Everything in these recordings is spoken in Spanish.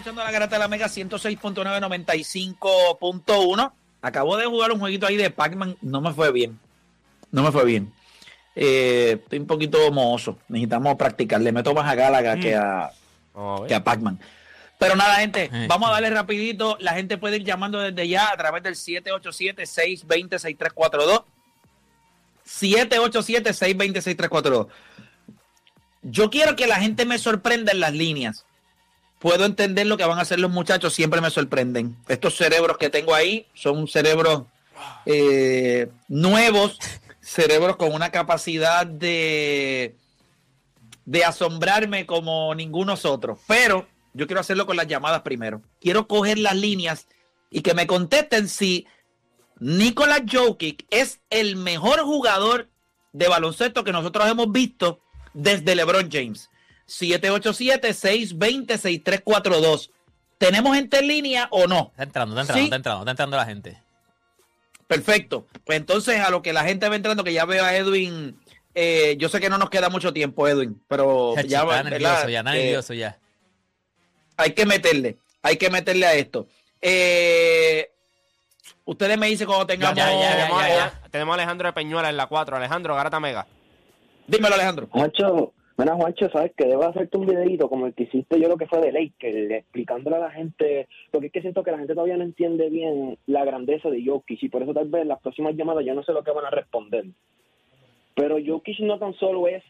Escuchando la garata de la Mega 106.995.1. Acabo de jugar un jueguito ahí de Pac-Man. No me fue bien. No me fue bien. Eh, estoy un poquito mohoso. Necesitamos practicar. Le meto más a Galaga que a, que a Pac-Man. Pero nada, gente, Eh. vamos a darle rapidito. La gente puede ir llamando desde ya a través del 787-620-6342. 787-620-6342. Yo quiero que la gente me sorprenda en las líneas. Puedo entender lo que van a hacer los muchachos, siempre me sorprenden. Estos cerebros que tengo ahí son cerebros eh, nuevos, cerebros con una capacidad de, de asombrarme como ningunos otros. Pero yo quiero hacerlo con las llamadas primero. Quiero coger las líneas y que me contesten si Nicolás Jokic es el mejor jugador de baloncesto que nosotros hemos visto desde LeBron James. 787-620-6342. ¿Tenemos gente en línea o no? Está entrando, está entrando, Sí. está entrando, está entrando la gente. Perfecto. Pues entonces a lo que la gente va entrando, que ya veo a Edwin, eh, yo sé que no nos queda mucho tiempo, Edwin, pero ya va, nervioso ya, está Eh, nervioso ya. hay que meterle, hay que meterle a esto. Eh, ustedes me dicen cuando tengamos... Ya, ya, ya, tenemos, ya, a- ya. tenemos a Alejandro de Peñuela en la 4. Alejandro, Garata Mega. Dímelo, Alejandro. Juancho, mira Juancho, sabes que debo hacerte un videito como el que hiciste yo lo que fue de Laker, explicándole a la gente, porque es que siento que la gente todavía no entiende bien la grandeza de Jokic y por eso tal vez las próximas llamadas yo no sé lo que van a responder. Pero Jokic no tan solo es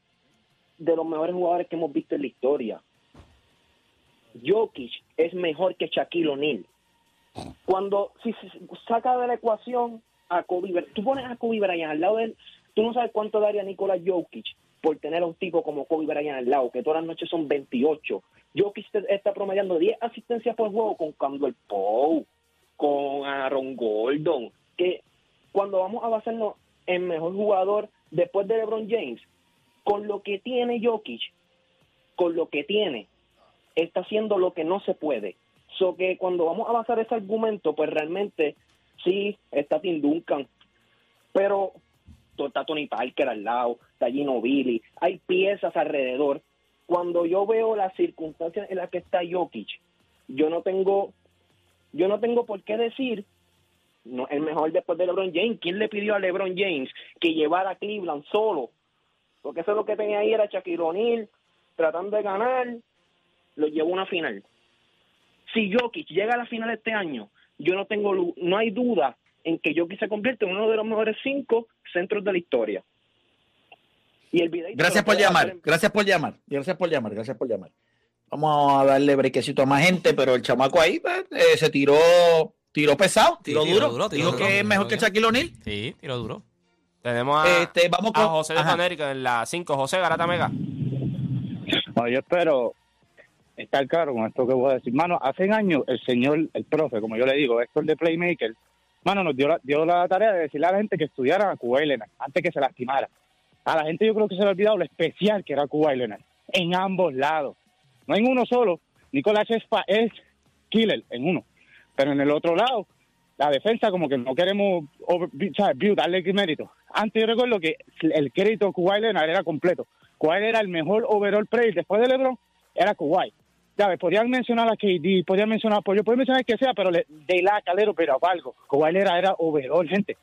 de los mejores jugadores que hemos visto en la historia. Jokic es mejor que Shaquille O'Neal. Cuando si se saca de la ecuación a Kobe tú pones a Kobe Bryant al lado de él, tú no sabes cuánto daría Nicolás Jokic por tener a un tipo como Kobe Bryant al lado, que todas las noches son 28. Jokic está promediando 10 asistencias por juego con Candle Poe, con Aaron Gordon, que cuando vamos a basarnos en mejor jugador después de LeBron James, con lo que tiene Jokic, con lo que tiene, está haciendo lo que no se puede. So que cuando vamos a basar ese argumento, pues realmente sí, está Tim Duncan, pero está Tony Parker al lado, está Gino Billy, hay piezas alrededor. Cuando yo veo las circunstancias en las que está Jokic, yo no tengo, yo no tengo por qué decir no, el mejor después de LeBron James. ¿Quién le pidió a LeBron James que llevara a Cleveland solo? Porque eso es lo que tenía ahí era Shaquille O'Neal tratando de ganar, lo llevó a una final. Si Jokic llega a la final este año, yo no tengo no hay duda en que Jokic se convierte en uno de los mejores cinco centros de la historia. Y el videíto Gracias por llamar, en- gracias por llamar, gracias por llamar, gracias por llamar. Vamos a darle brequecito a más gente, pero el chamaco ahí eh, se tiró, tiró pesado, Sí, tiró, tiró duro, duro, tiró dijo duro, que es tiró mejor que. Shaquille O'Neal. Sí, tiro duro. Tenemos a, Este, vamos con a José de. Conérico en la 5. José, Garata Mega. Bueno, yo espero estar claro con esto que voy a decir. Mano, hace años el señor, el profe, como yo le digo, Héctor de Playmaker, mano, nos dio la, dio la tarea de decirle a la gente que estudiara a Leonard antes que se lastimara. A la gente yo creo que se le ha olvidado lo especial que era Kuwait Leonard en ambos lados. No en uno solo. Nicolás es, es killer en uno. Pero en el otro lado, la defensa como que no queremos over- darle mérito. Antes yo recuerdo que el crédito de Kuwait Leonard era completo. Kuwait era el mejor overall player después de LeBron, era Kuwait. ¿Sabes? Podrían mencionar a KD, podrían mencionar a Pollo, podrían mencionar que sea, pero de la calero, pero algo. Kuwait era, era overall, gente.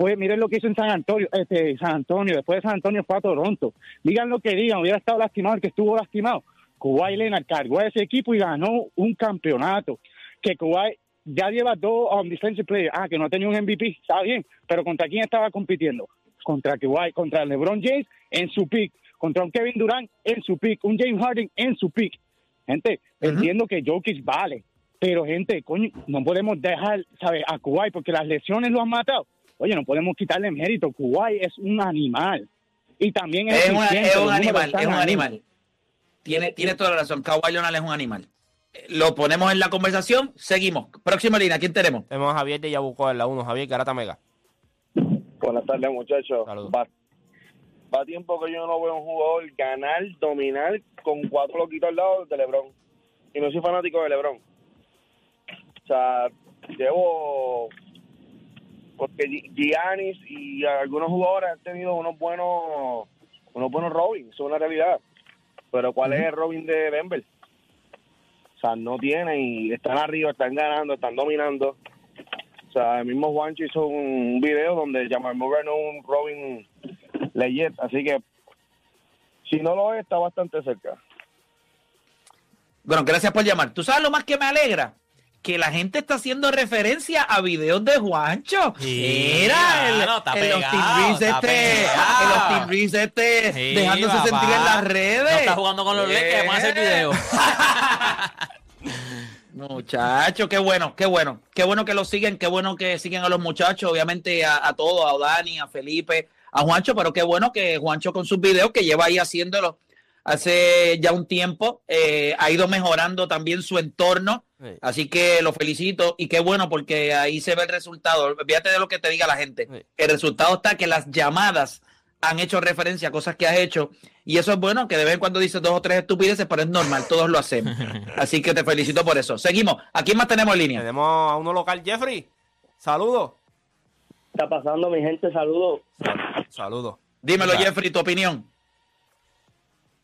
Pues miren lo que hizo en San Antonio, este, San Antonio, después de San Antonio fue a Toronto. Digan lo que digan, hubiera estado lastimado el que estuvo lastimado. Kuwait Leonard cargó a ese equipo y ganó un campeonato. Que Kuwait ya lleva dos um, defensive players. Ah, que no tenía un MVP, está bien. Pero ¿contra quién estaba compitiendo? Contra Kuwait, contra LeBron James en su pick, contra un Kevin Durant en su pick, un James Harden en su pick. Gente, entiendo que Jokic vale, Pero, gente, coño, no podemos dejar, ¿sabes? A Kuwait, porque las lesiones lo han matado. Oye, no podemos quitarle mérito. Kuwait es un animal. Y también es, Es, una- es un animal, es un ahí. animal. Tiene, tiene toda la razón. Kawhi Leonard es un animal. Eh, Lo ponemos en la conversación, seguimos. Próxima línea, ¿quién tenemos? Tenemos a Javier de Yabucoa en la 1. Javier Garata Mega. Buenas tardes, muchachos. Saludos. Va, va tiempo que yo no veo un jugador ganar, dominar con cuatro loquitos al lado de LeBron. Y no soy fanático de LeBron. O sea, llevo. Porque Gi- Giannis y algunos jugadores han tenido unos buenos unos buenos Robin, eso es una realidad. Pero ¿cuál es el Robin de Denver? O sea, no tienen y están arriba, están ganando, están dominando. O sea, el mismo Juancho hizo un video donde Jamal Murray no un Robin Legend, así que si no lo es, está bastante cerca. Bueno, gracias por llamar. ¿Tú sabes lo más que me alegra? Que la gente está haciendo referencia a videos de Juancho. Sí, Mira, el, mano, está el pegado, está este, pegado. el este, Sí, dejándose papá. sentir en las redes. No está jugando con los Lakers, vamos a hacer Eh. video. Muchachos, qué bueno, qué bueno. Qué bueno que lo siguen, qué bueno que siguen a los muchachos, obviamente a, a todos, a Dani, a Felipe, a Juancho, pero qué bueno que Juancho con sus videos, que lleva ahí haciéndolo hace ya un tiempo, eh, ha ido mejorando también su entorno. Sí. Así que lo felicito y qué bueno porque ahí se ve el resultado. Olvídate de lo que te diga la gente. Sí. El resultado está que las llamadas han hecho referencia a cosas que has hecho y eso es bueno, que de vez en cuando dices dos o tres estupideces, pero es normal, todos lo hacemos. Así que te felicito por eso. Seguimos. ¿A quién más tenemos en línea? Tenemos a uno local, Jeffrey. Saludos. está pasando, mi gente? Saludos. Saludos. Dímelo, Hola. Jeffrey, tu opinión.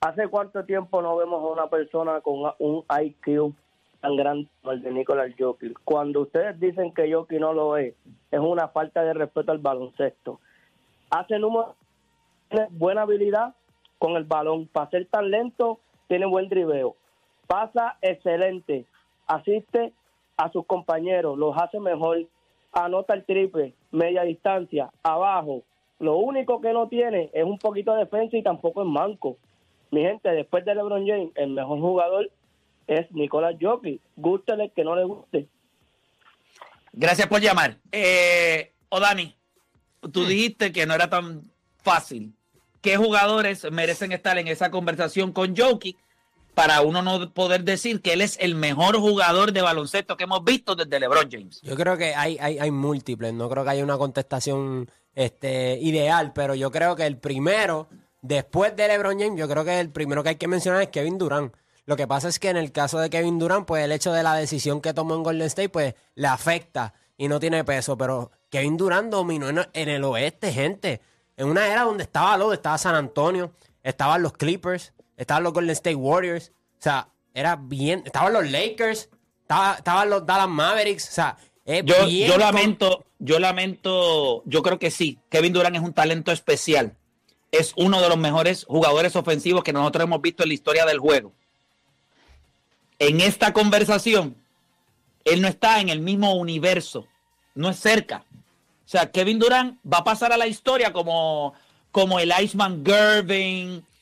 ¿Hace cuánto tiempo no vemos a una persona con un IQ tan grande como el de Nicolás Jokic? Cuando ustedes dicen que Jokic no lo es, es una falta de respeto al baloncesto. Hace número, tiene buena habilidad con el balón. Para ser tan lento, tiene buen driveo. Pasa excelente. Asiste a sus compañeros, los hace mejor. Anota el triple, media distancia, abajo. Lo único que no tiene es un poquito de defensa y tampoco es manco. Mi gente, después de LeBron James, el mejor jugador es Nicolás Jokic. Gústele que no le guste. Gracias por llamar. Eh, o Dani, tú dijiste que no era tan fácil. ¿Qué jugadores merecen estar en esa conversación con Jokic para uno no poder decir que él es el mejor jugador de baloncesto que hemos visto desde LeBron James? Yo creo que hay, hay, hay múltiples, no creo que haya una contestación este, ideal, pero yo creo que el primero, después de LeBron James, yo creo que el primero que hay que mencionar es Kevin Durant. Lo que pasa es que en el caso de Kevin Durant, pues el hecho de la decisión que tomó en Golden State, pues le afecta y no tiene peso, pero Kevin Durant dominó en, el oeste, gente. En una era donde estaba lo, estaba San Antonio, estaban los Clippers, estaban los Golden State Warriors, o sea, era bien, estaban los Lakers, estaba- estaban los Dallas Mavericks, o sea, es Yo, bien yo lamento, yo lamento, yo creo que sí. Kevin Durant es un talento especial. Es uno de los mejores jugadores ofensivos que nosotros hemos visto en la historia del juego. En esta conversación, él no está en el mismo universo, no es cerca. O sea, Kevin Durant va a pasar a la historia como, como el Iceman Gerving.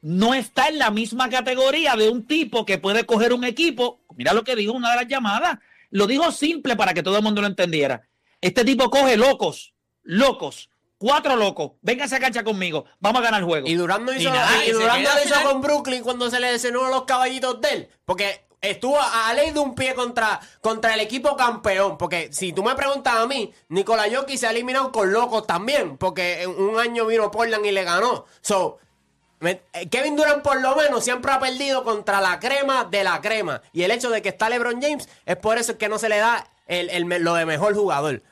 No está en la misma categoría de un tipo que puede coger un equipo. Mira lo que dijo una de las llamadas. Lo dijo simple para que todo el mundo lo entendiera. Este tipo coge locos, locos, cuatro locos. Venga a esa cancha conmigo. Vamos a ganar el juego. Y Durant no hizo, Y nada, y lo hizo con Brooklyn cuando se le lesionó los caballitos de él. Porque estuvo a, a ley de un pie contra, contra el equipo campeón. Porque si tú me preguntas a mí, Nikola Jokic se ha eliminado con locos también. Porque en un año vino Portland y le ganó. So, Kevin Durant por lo menos siempre ha perdido contra la crema de la crema. Y el hecho de que está LeBron James es por eso que no se le da el, el lo de mejor jugador.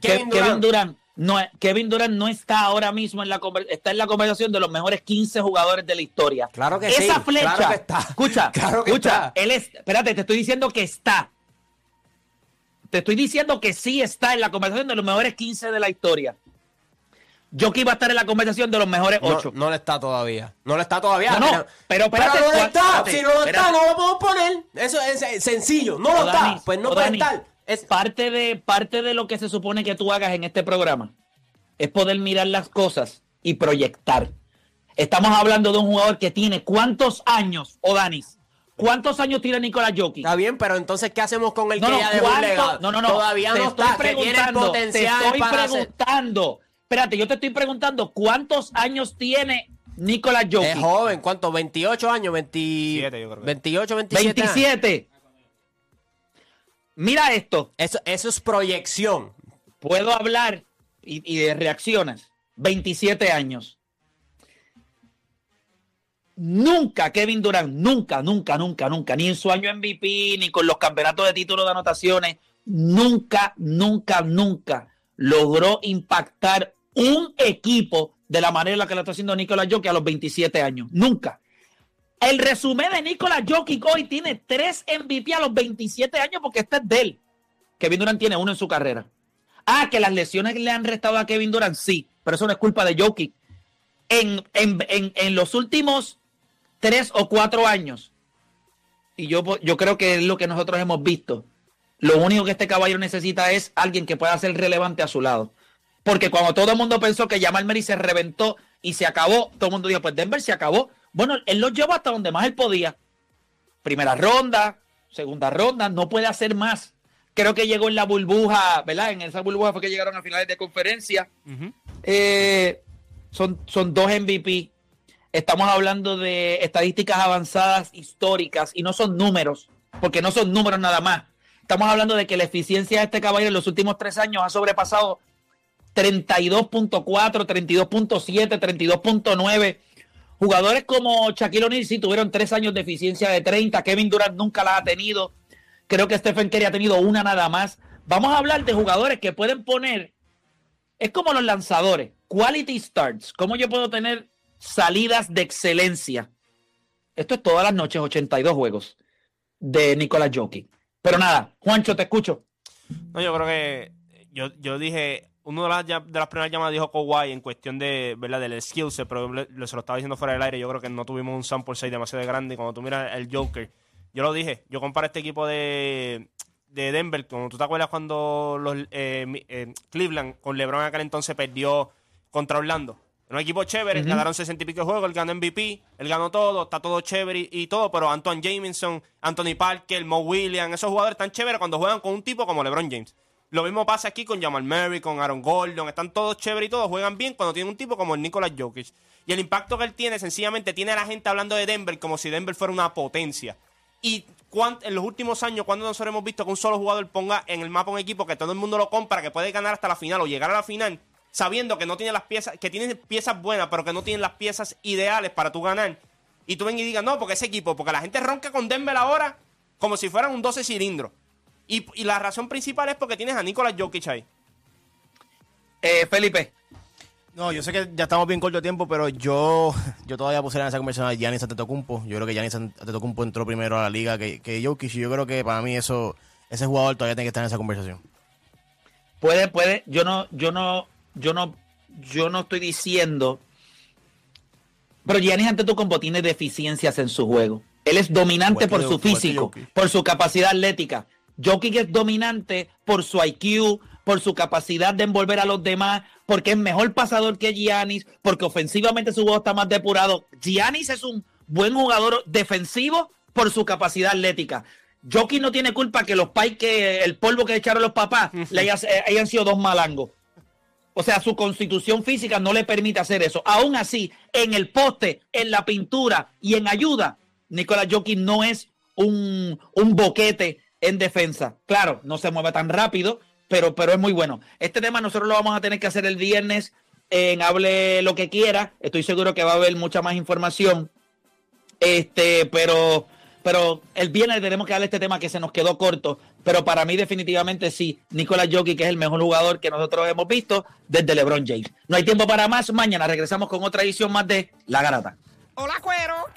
Kevin Durant, no, Kevin Durant no está ahora mismo en la está en la conversación de los mejores 15 jugadores de la historia. Claro que Esa sí, flecha, claro que está. escucha, Claro que escucha, está. él es, espérate, te estoy diciendo que está. te estoy diciendo que sí está en la conversación de los mejores 15 de la historia. Jokic va a estar en la conversación de los mejores No, 8. no le está todavía. No le está todavía. No, pero espérate, no le ¿cuál- está. espérate, si no lo está, no lo podemos poner. Eso es sencillo. No lo O está. Pues no o puede Dani, estar. Es, parte de parte de lo que se supone que tú hagas en este programa es poder mirar las cosas y proyectar. Estamos hablando de un jugador que tiene cuántos años, o Danis, cuántos años tiene Nicolás Jokic. está bien, pero entonces, ¿qué hacemos con el No, que no, ya dejó un ¿cuánto? legado? no, no, no. Todavía te no estoy está. Que tiene preguntando, potencial te estoy para hacer- preguntando. Espérate, yo te estoy preguntando cuántos años tiene Nicolás Jokic. Es joven, ¿cuánto? 28 años, 20... Siete, yo creo que. 28, 27. años. 27. Mira esto. Eso, eso es proyección. Puedo hablar y, y de reacciones. 27 años. Nunca Kevin Durant, nunca, nunca, nunca, nunca, ni en su año MVP, ni con los campeonatos de títulos de anotaciones, nunca, nunca, nunca logró impactar un equipo de la manera en la que lo está haciendo Nicolás Jokic a los 27 años. Nunca. El resumen de Nicolás Jokic hoy tiene tres MVP a los 27 años porque este es de él. Kevin Durant tiene uno en su carrera. Ah, que las lesiones le han restado a Kevin Durant, sí, pero eso no es culpa de Jokic. En, en, en, en los últimos tres o cuatro años, y yo, yo creo que es lo que nosotros hemos visto, lo único que este caballero necesita es alguien que pueda ser relevante a su lado. Porque cuando todo el mundo pensó que Jamal Murray se reventó y se acabó, todo el mundo dijo, pues Denver se acabó. Bueno, él lo llevó hasta donde más él podía. Primera ronda, segunda ronda, no puede hacer más. Creo que llegó en la burbuja, ¿verdad? En esa burbuja fue que llegaron a finales de conferencia. Eh, son, son dos MVP. Estamos hablando de estadísticas avanzadas históricas y no son números, porque no son números nada más. Estamos hablando de que la eficiencia de este caballero en los últimos tres años ha sobrepasado 32.4, 32.7, 32.9. Jugadores como Shaquille O'Neal sí tuvieron tres años de eficiencia de 30. Kevin Durant nunca la ha tenido. Creo que Stephen Curry ha tenido una nada más. Vamos a hablar de jugadores que pueden poner. Es como los lanzadores. Quality starts. ¿Cómo yo puedo tener salidas de excelencia? Esto es todas las noches, 82 juegos de Nicolás Jokic. Pero nada, Juancho, te escucho. No, yo creo que yo, yo dije, uno de las, de las primeras llamadas dijo Kawhi en cuestión de, ¿verdad? del skill set, pero le- le- se lo estaba diciendo fuera del aire, yo creo que no tuvimos un sample size demasiado grande. Cuando tú miras el Joker, yo lo dije, yo comparo este equipo de, de Denver, como tú te acuerdas cuando los eh, eh, Cleveland con LeBron aquel entonces perdió contra Orlando. Era un equipo chévere, ganaron 60 y pico de juegos, él ganó MVP, él ganó todo, está todo chévere y, y todo, pero Antoine Jameson, Anthony Parker, Mo Williams, esos jugadores están chéveres cuando juegan con un tipo como LeBron James. Lo mismo pasa aquí con Jamal Murray, con Aaron Gordon, están todos chéveres y todos juegan bien cuando tienen un tipo como el Nicolas Jokic. Y el impacto que él tiene, sencillamente, tiene a la gente hablando de Denver como si Denver fuera una potencia. Y en los últimos años, cuando nosotros hemos visto que un solo jugador ponga en el mapa un equipo que todo el mundo lo compra, que puede ganar hasta la final o llegar a la final, sabiendo que no tiene las piezas, que tiene piezas buenas, pero que no tienen las piezas ideales para tú ganar. Y tú ven y digas, no, porque ese equipo, porque la gente ronca con Denver ahora como si fueran un 12 cilindros. Y, y la razón principal es porque tienes a Nicolas Jokic ahí. Eh, Felipe, No, yo sé que ya estamos bien corto de tiempo, pero yo, yo todavía pusiera en esa conversación a Giannis Antetokounmpo. Yo creo que Giannis Antetokounmpo entró primero a la liga que, que Jokic y yo creo que para mí eso, ese jugador todavía tiene que estar en esa conversación. puede, puede, yo no, yo no, yo no, yo no estoy diciendo. Pero Giannis Antetokounmpo tiene deficiencias en su juego. Él es dominante por su físico, por su capacidad atlética. Jokic es dominante por su IQ, por su capacidad de envolver a los demás, porque es mejor pasador que Giannis, porque ofensivamente su juego está más depurado. Giannis es un buen jugador defensivo por su capacidad atlética. Jokic no tiene culpa que los pais que el polvo que echaron los papás le eh, hayan sido dos malangos. O sea, su constitución física no le permite hacer eso. Aún así, en el poste, en la pintura y en ayuda, Nicolás Jokic no es un, un boquete en defensa. Claro, no se mueve tan rápido, pero, pero es muy bueno. Este tema nosotros lo vamos a tener que hacer el viernes en Hable lo que quiera. Estoy seguro que va a haber mucha más información. Este, pero, pero el viernes tenemos que darle este tema que se nos quedó corto. Pero para mí, definitivamente sí, Nicolás Jokic que es el mejor jugador que nosotros hemos visto desde LeBron James. No hay tiempo para más. Mañana regresamos con otra edición más de La Garata. Hola, cuero.